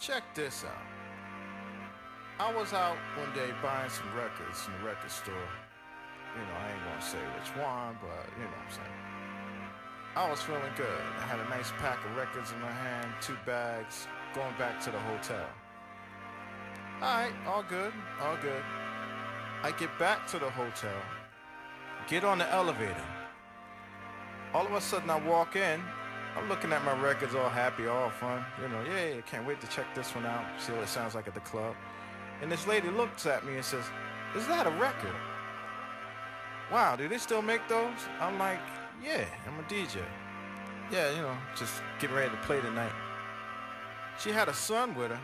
Check this out. I was out one day buying some records in the record store. You know, I ain't gonna say which one, but you know what I'm saying. I was feeling good. I had a nice pack of records in my hand, two bags, going back to the hotel. Alright, all good, all good. I get back to the hotel, get on the elevator. All of a sudden, I walk in. I'm looking at my records, all happy, all fun. You know, yeah, I can't wait to check this one out, see what it sounds like at the club. And this lady looks at me and says, Is that a record? Wow, do they still make those? I'm like, Yeah, I'm a DJ. Yeah, you know, just getting ready to play tonight. She had a son with her,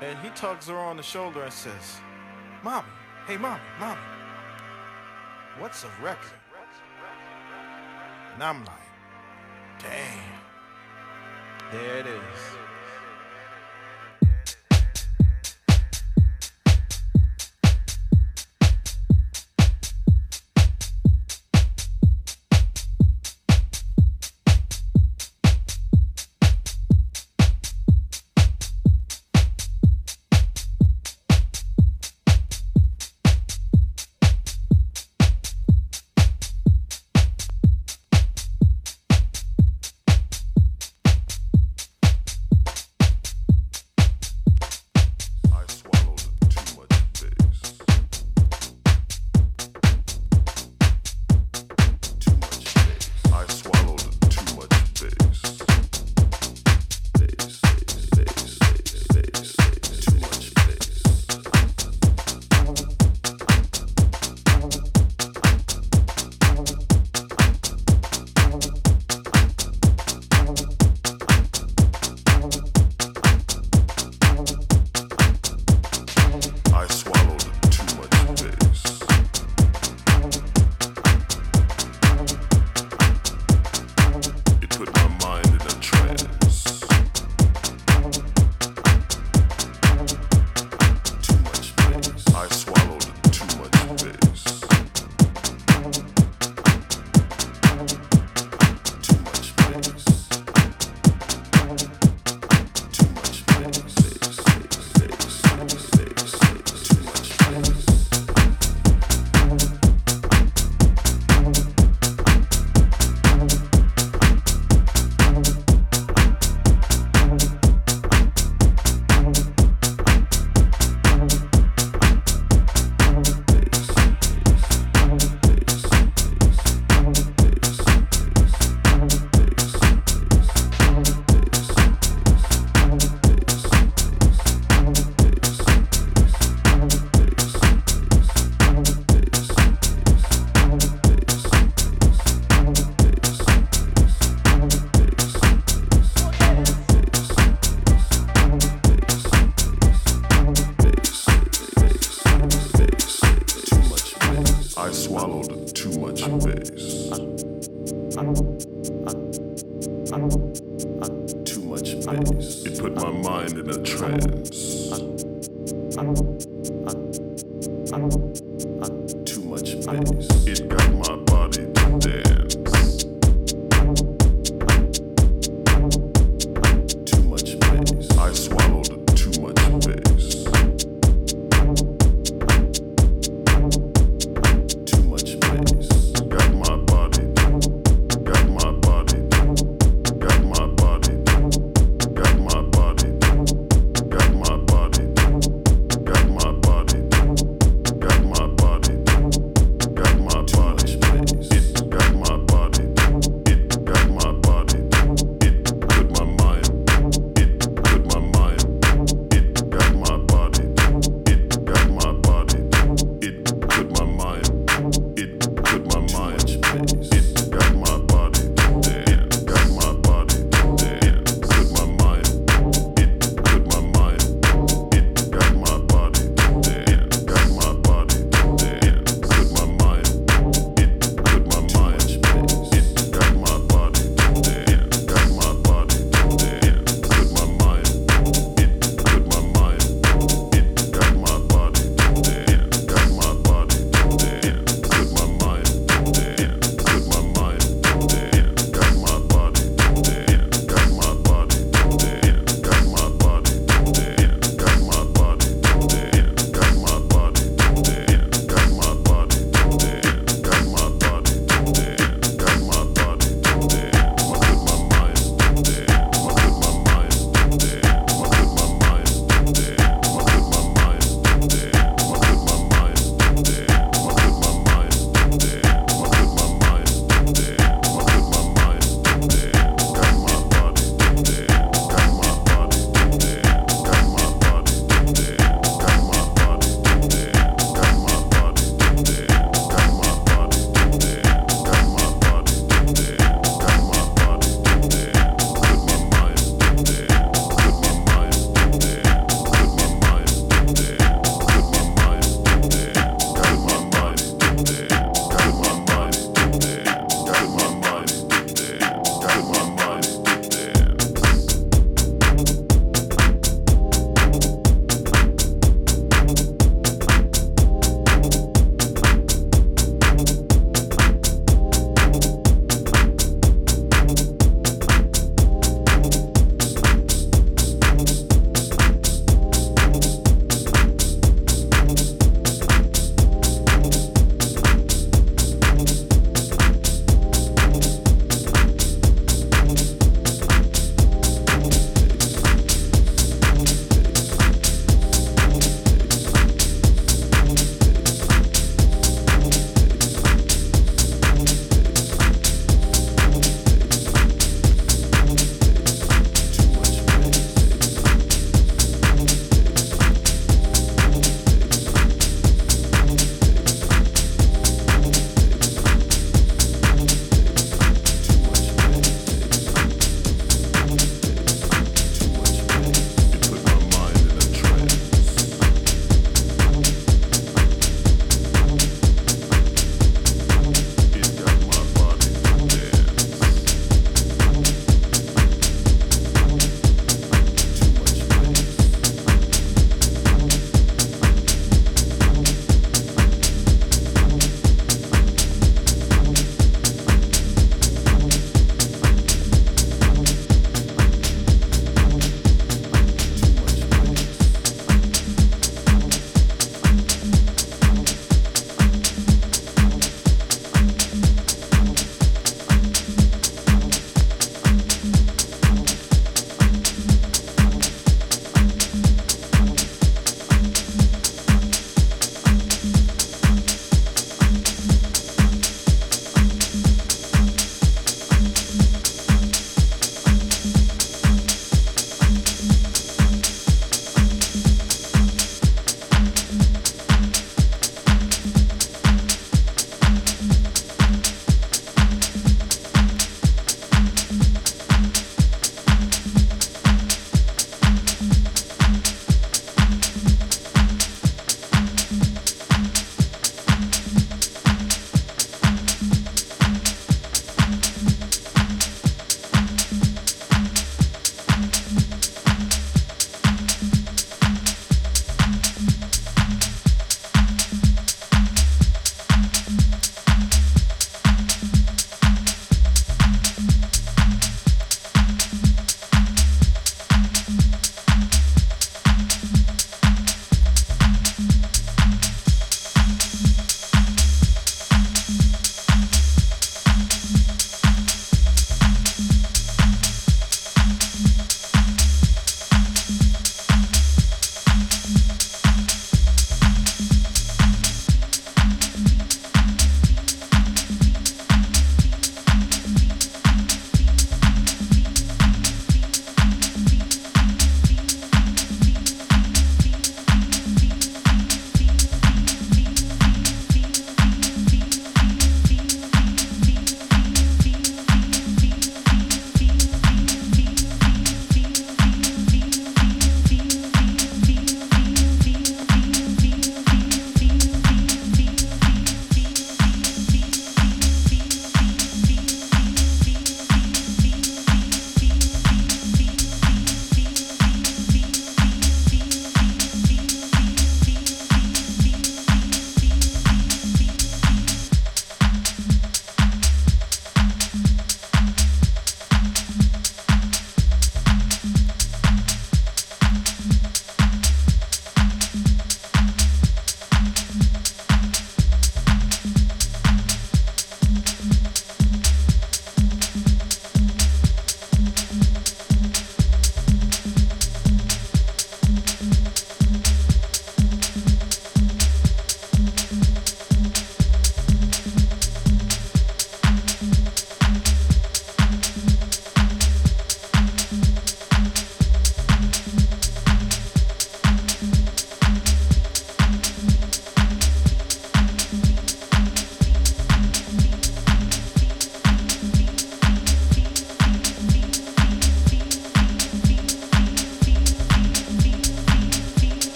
and he tugs her on the shoulder and says, Mommy, hey, mommy, mommy, what's a record? And I'm like, damn, there it is.